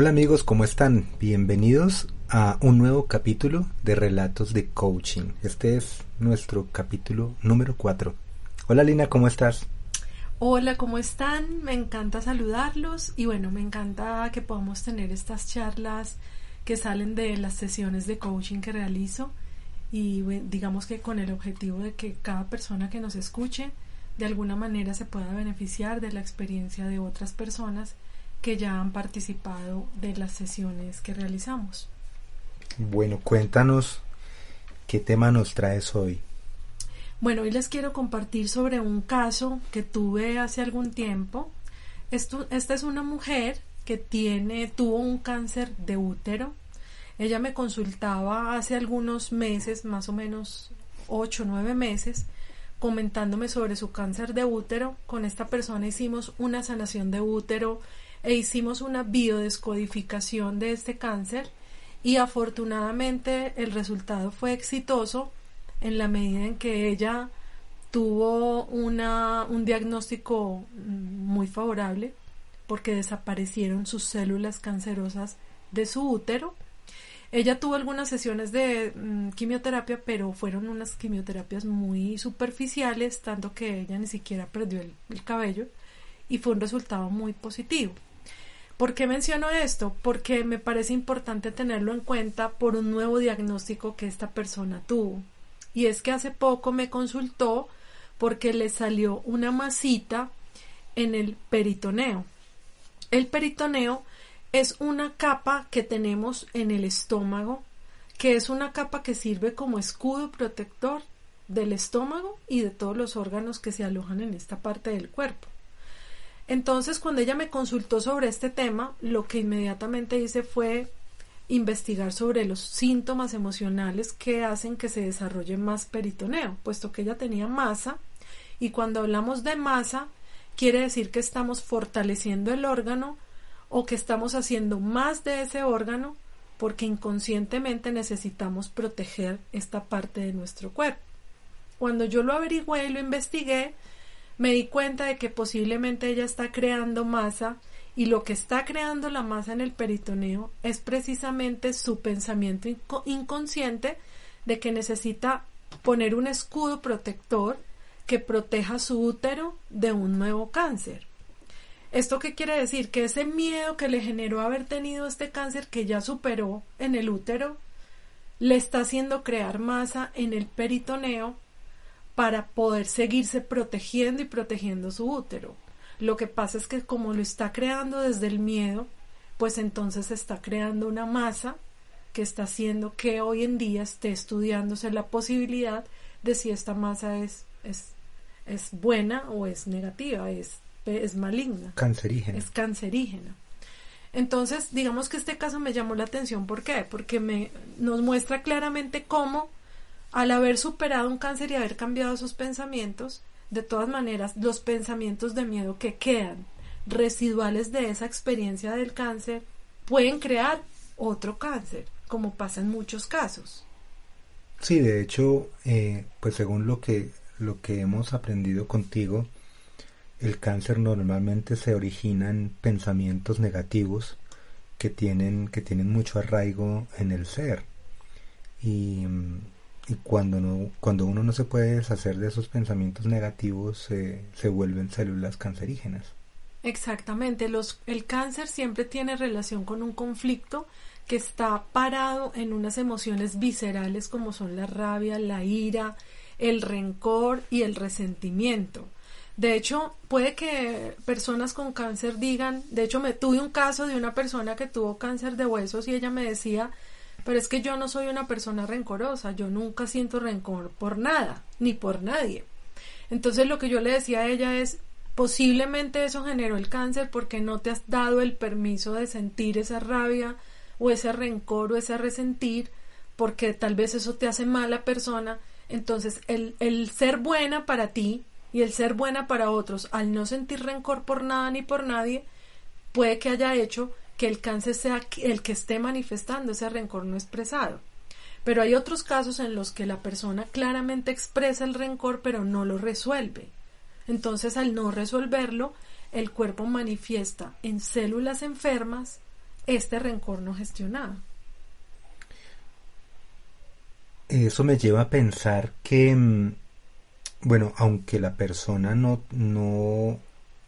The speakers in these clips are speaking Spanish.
Hola amigos, ¿cómo están? Bienvenidos a un nuevo capítulo de Relatos de Coaching. Este es nuestro capítulo número 4. Hola Lina, ¿cómo estás? Hola, ¿cómo están? Me encanta saludarlos y bueno, me encanta que podamos tener estas charlas que salen de las sesiones de coaching que realizo y digamos que con el objetivo de que cada persona que nos escuche de alguna manera se pueda beneficiar de la experiencia de otras personas que ya han participado de las sesiones que realizamos. Bueno, cuéntanos qué tema nos traes hoy. Bueno, hoy les quiero compartir sobre un caso que tuve hace algún tiempo. Esto, esta es una mujer que tiene, tuvo un cáncer de útero. Ella me consultaba hace algunos meses, más o menos ocho o nueve meses, comentándome sobre su cáncer de útero. Con esta persona hicimos una sanación de útero e hicimos una biodescodificación de este cáncer y afortunadamente el resultado fue exitoso en la medida en que ella tuvo una, un diagnóstico muy favorable porque desaparecieron sus células cancerosas de su útero. Ella tuvo algunas sesiones de mm, quimioterapia, pero fueron unas quimioterapias muy superficiales, tanto que ella ni siquiera perdió el cabello y fue un resultado muy positivo. ¿Por qué menciono esto? Porque me parece importante tenerlo en cuenta por un nuevo diagnóstico que esta persona tuvo. Y es que hace poco me consultó porque le salió una masita en el peritoneo. El peritoneo es una capa que tenemos en el estómago, que es una capa que sirve como escudo protector del estómago y de todos los órganos que se alojan en esta parte del cuerpo. Entonces, cuando ella me consultó sobre este tema, lo que inmediatamente hice fue investigar sobre los síntomas emocionales que hacen que se desarrolle más peritoneo, puesto que ella tenía masa y cuando hablamos de masa quiere decir que estamos fortaleciendo el órgano o que estamos haciendo más de ese órgano porque inconscientemente necesitamos proteger esta parte de nuestro cuerpo. Cuando yo lo averigüé y lo investigué, me di cuenta de que posiblemente ella está creando masa y lo que está creando la masa en el peritoneo es precisamente su pensamiento inconsciente de que necesita poner un escudo protector que proteja su útero de un nuevo cáncer. ¿Esto qué quiere decir? Que ese miedo que le generó haber tenido este cáncer que ya superó en el útero, le está haciendo crear masa en el peritoneo para poder seguirse protegiendo y protegiendo su útero. Lo que pasa es que como lo está creando desde el miedo, pues entonces está creando una masa que está haciendo que hoy en día esté estudiándose la posibilidad de si esta masa es, es, es buena o es negativa, es, es maligna. Cancerígena. Es cancerígena. Entonces, digamos que este caso me llamó la atención. ¿Por qué? Porque me, nos muestra claramente cómo al haber superado un cáncer y haber cambiado sus pensamientos, de todas maneras, los pensamientos de miedo que quedan residuales de esa experiencia del cáncer pueden crear otro cáncer, como pasa en muchos casos. Sí, de hecho, eh, pues según lo que, lo que hemos aprendido contigo, el cáncer normalmente se origina en pensamientos negativos que tienen, que tienen mucho arraigo en el ser. Y mm, y cuando, no, cuando uno no se puede deshacer de esos pensamientos negativos, se vuelven células cancerígenas. Exactamente, los, el cáncer siempre tiene relación con un conflicto que está parado en unas emociones viscerales como son la rabia, la ira, el rencor y el resentimiento. De hecho, puede que personas con cáncer digan, de hecho me tuve un caso de una persona que tuvo cáncer de huesos y ella me decía, pero es que yo no soy una persona rencorosa, yo nunca siento rencor por nada, ni por nadie. Entonces lo que yo le decía a ella es, posiblemente eso generó el cáncer porque no te has dado el permiso de sentir esa rabia o ese rencor o ese resentir, porque tal vez eso te hace mala persona. Entonces el, el ser buena para ti y el ser buena para otros, al no sentir rencor por nada ni por nadie, puede que haya hecho que el cáncer sea el que esté manifestando ese rencor no expresado. Pero hay otros casos en los que la persona claramente expresa el rencor pero no lo resuelve. Entonces al no resolverlo, el cuerpo manifiesta en células enfermas este rencor no gestionado. Eso me lleva a pensar que, mm, bueno, aunque la persona no, no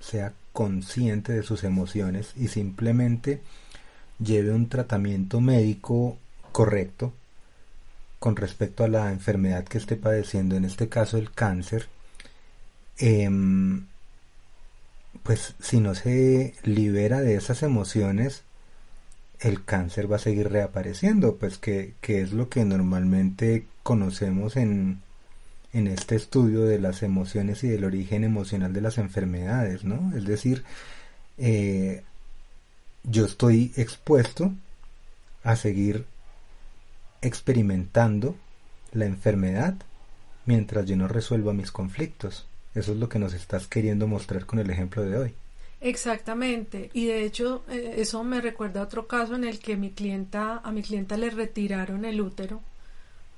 sea consciente de sus emociones y simplemente lleve un tratamiento médico correcto con respecto a la enfermedad que esté padeciendo, en este caso el cáncer, em, pues si no se libera de esas emociones, el cáncer va a seguir reapareciendo, pues que, que es lo que normalmente conocemos en, en este estudio de las emociones y del origen emocional de las enfermedades, ¿no? Es decir, eh, yo estoy expuesto a seguir experimentando la enfermedad mientras yo no resuelva mis conflictos. Eso es lo que nos estás queriendo mostrar con el ejemplo de hoy. Exactamente, y de hecho eh, eso me recuerda a otro caso en el que mi clienta, a mi clienta le retiraron el útero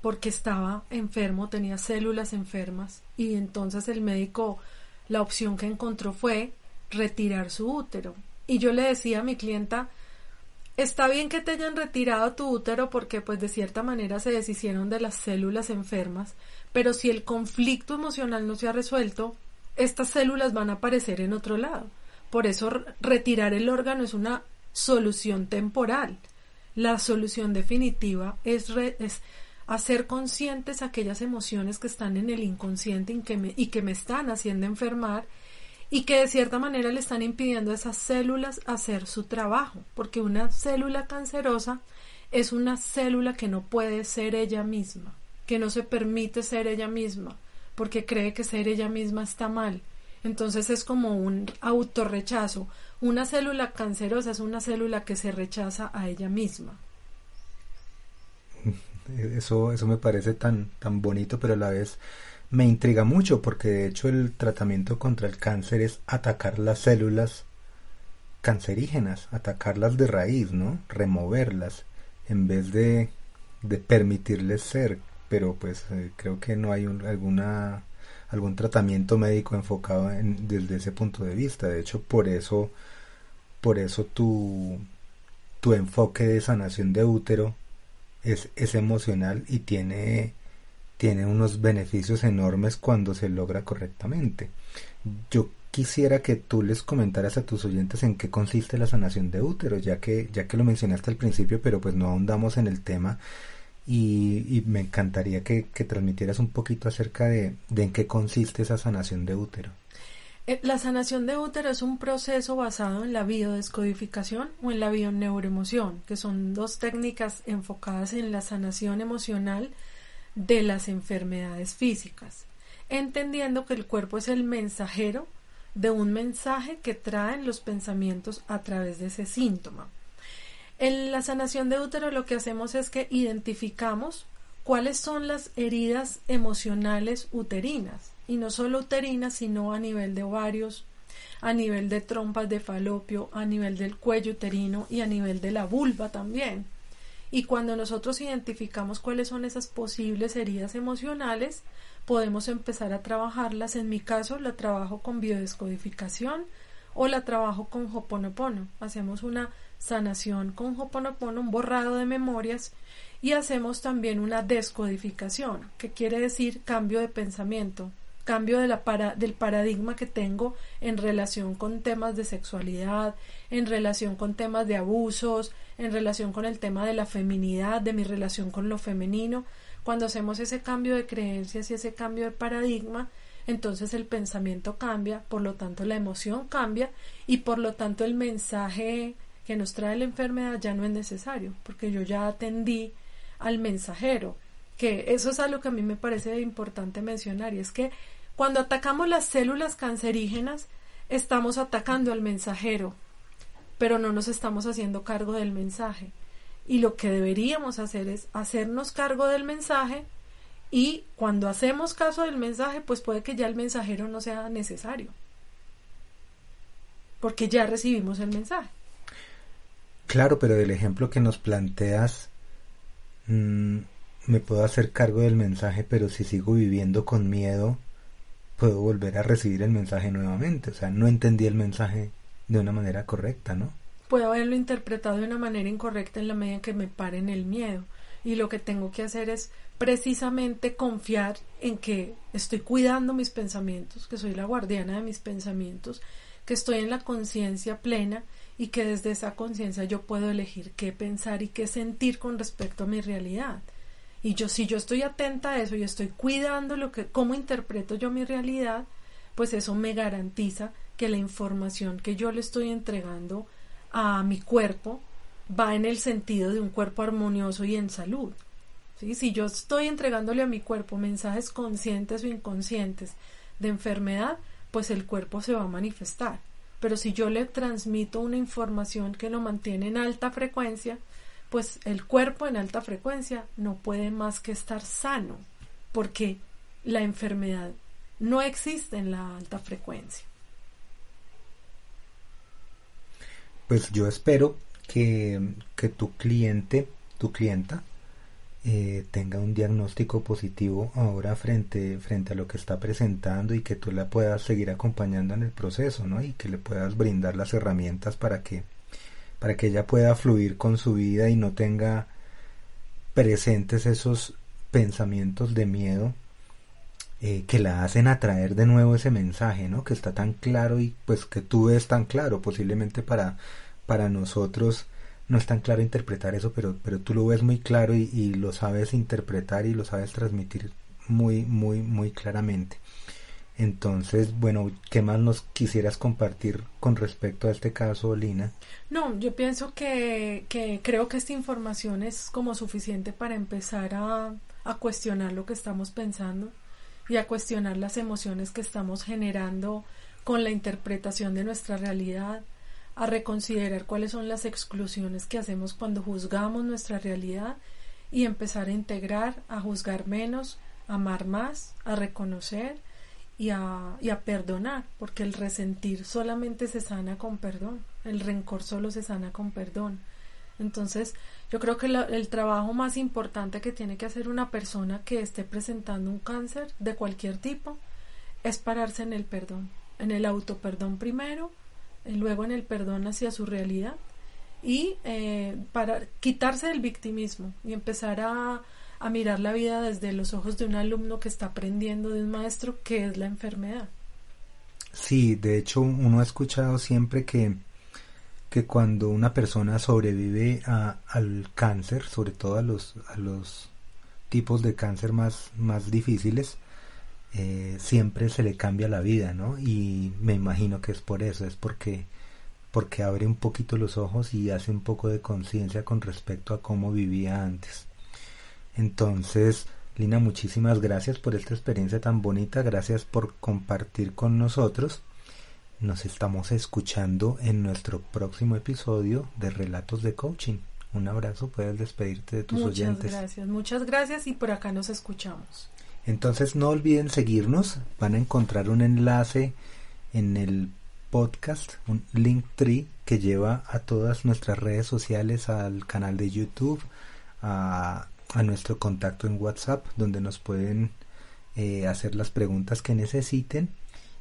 porque estaba enfermo, tenía células enfermas y entonces el médico la opción que encontró fue retirar su útero. Y yo le decía a mi clienta, está bien que te hayan retirado tu útero porque pues de cierta manera se deshicieron de las células enfermas, pero si el conflicto emocional no se ha resuelto, estas células van a aparecer en otro lado. Por eso retirar el órgano es una solución temporal. La solución definitiva es, es hacer conscientes aquellas emociones que están en el inconsciente y que, me, y que me están haciendo enfermar y que de cierta manera le están impidiendo a esas células hacer su trabajo, porque una célula cancerosa es una célula que no puede ser ella misma, que no se permite ser ella misma, porque cree que ser ella misma está mal. Entonces es como un autorrechazo. Una célula cancerosa es una célula que se rechaza a ella misma. Eso, eso me parece tan, tan bonito, pero a la vez me intriga mucho porque de hecho el tratamiento contra el cáncer es atacar las células cancerígenas, atacarlas de raíz, ¿no? Removerlas en vez de, de permitirles ser. Pero pues eh, creo que no hay alguna algún tratamiento médico enfocado en, desde ese punto de vista. De hecho, por eso, por eso tu, tu enfoque de sanación de útero es, es emocional y tiene, tiene unos beneficios enormes cuando se logra correctamente. Yo quisiera que tú les comentaras a tus oyentes en qué consiste la sanación de útero, ya que, ya que lo mencionaste al principio, pero pues no ahondamos en el tema y, me encantaría que, que, transmitieras un poquito acerca de, de en qué consiste esa sanación de útero. Eh, la sanación de útero es un proceso basado en la biodescodificación o en la bioneuroemoción, que son dos técnicas enfocadas en la sanación emocional de las enfermedades físicas, entendiendo que el cuerpo es el mensajero de un mensaje que traen los pensamientos a través de ese síntoma. En la sanación de útero lo que hacemos es que identificamos cuáles son las heridas emocionales uterinas y no solo uterina, sino a nivel de ovarios, a nivel de trompas de falopio, a nivel del cuello uterino y a nivel de la vulva también. Y cuando nosotros identificamos cuáles son esas posibles heridas emocionales, podemos empezar a trabajarlas. En mi caso, la trabajo con biodescodificación o la trabajo con Hoponopono. Hacemos una sanación con Hoponopono, un borrado de memorias y hacemos también una descodificación, que quiere decir cambio de pensamiento, cambio de para, del paradigma que tengo en relación con temas de sexualidad, en relación con temas de abusos, en relación con el tema de la feminidad, de mi relación con lo femenino. Cuando hacemos ese cambio de creencias y ese cambio de paradigma, entonces el pensamiento cambia, por lo tanto la emoción cambia y por lo tanto el mensaje que nos trae la enfermedad ya no es necesario, porque yo ya atendí al mensajero que eso es algo que a mí me parece importante mencionar y es que cuando atacamos las células cancerígenas estamos atacando al mensajero, pero no nos estamos haciendo cargo del mensaje. Y lo que deberíamos hacer es hacernos cargo del mensaje y cuando hacemos caso del mensaje, pues puede que ya el mensajero no sea necesario. Porque ya recibimos el mensaje. Claro, pero del ejemplo que nos planteas, mmm, me puedo hacer cargo del mensaje, pero si sigo viviendo con miedo, puedo volver a recibir el mensaje nuevamente. O sea, no entendí el mensaje de una manera correcta, ¿no? puedo haberlo interpretado de una manera incorrecta en la medida en que me pare en el miedo. Y lo que tengo que hacer es precisamente confiar en que estoy cuidando mis pensamientos, que soy la guardiana de mis pensamientos, que estoy en la conciencia plena y que desde esa conciencia yo puedo elegir qué pensar y qué sentir con respecto a mi realidad. Y yo si yo estoy atenta a eso y estoy cuidando lo que cómo interpreto yo mi realidad, pues eso me garantiza que la información que yo le estoy entregando a mi cuerpo va en el sentido de un cuerpo armonioso y en salud. Si yo estoy entregándole a mi cuerpo mensajes conscientes o inconscientes de enfermedad, pues el cuerpo se va a manifestar. Pero si yo le transmito una información que lo mantiene en alta frecuencia, pues el cuerpo en alta frecuencia no puede más que estar sano, porque la enfermedad no existe en la alta frecuencia. Pues yo espero que, que tu cliente, tu clienta, eh, tenga un diagnóstico positivo ahora frente, frente a lo que está presentando y que tú la puedas seguir acompañando en el proceso, ¿no? Y que le puedas brindar las herramientas para que, para que ella pueda fluir con su vida y no tenga presentes esos pensamientos de miedo eh, que la hacen atraer de nuevo ese mensaje, ¿no? Que está tan claro y pues que tú ves tan claro, posiblemente para, para nosotros no es tan claro interpretar eso, pero, pero tú lo ves muy claro y, lo sabes interpretar y lo sabes transmitir muy, muy, muy claramente. Entonces, bueno, ¿qué más nos quisieras compartir con respecto a este caso, Lina? No, yo pienso que, que creo que esta información es como suficiente para empezar a, a cuestionar lo que estamos pensando y a cuestionar las emociones que estamos generando con la interpretación de nuestra realidad, a reconsiderar cuáles son las exclusiones que hacemos cuando juzgamos nuestra realidad y empezar a integrar, a juzgar menos, amar más, a reconocer y a, y perdonar, porque el resentir solamente se sana con perdón, el rencor solo se sana con perdón. Entonces, yo creo que el trabajo más importante que tiene que hacer una persona que esté presentando un cáncer de cualquier tipo es pararse en el perdón, en el auto perdón primero eh, luego en el perdón hacia su realidad y eh, para quitarse del victimismo y empezar a, a mirar la vida desde los ojos de un alumno que está aprendiendo de un maestro que es la enfermedad. Sí, de hecho uno ha escuchado siempre que, que cuando una persona sobrevive a, al cáncer, sobre todo a los, a los tipos de cáncer más, más difíciles, eh, siempre se le cambia la vida, ¿no? Y me imagino que es por eso, es porque porque abre un poquito los ojos y hace un poco de conciencia con respecto a cómo vivía antes. Entonces, Lina, muchísimas gracias por esta experiencia tan bonita, gracias por compartir con nosotros. Nos estamos escuchando en nuestro próximo episodio de Relatos de Coaching. Un abrazo, puedes despedirte de tus oyentes. Muchas gracias, muchas gracias y por acá nos escuchamos. Entonces no olviden seguirnos, van a encontrar un enlace en el podcast, un link tree que lleva a todas nuestras redes sociales, al canal de YouTube, a, nuestro contacto en WhatsApp, donde nos pueden eh, hacer las preguntas que necesiten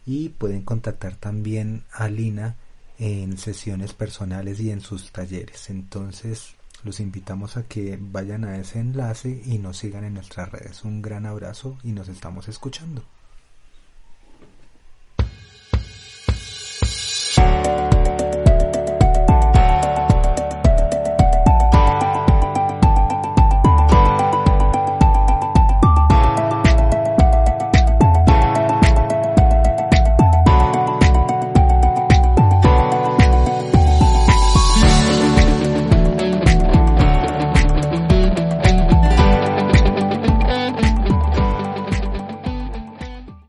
y pueden contactar también a Lina en sesiones personales y en sus talleres. Entonces, los invitamos a que vayan a ese enlace y nos sigan en nuestras redes. Un gran abrazo y nos estamos escuchando.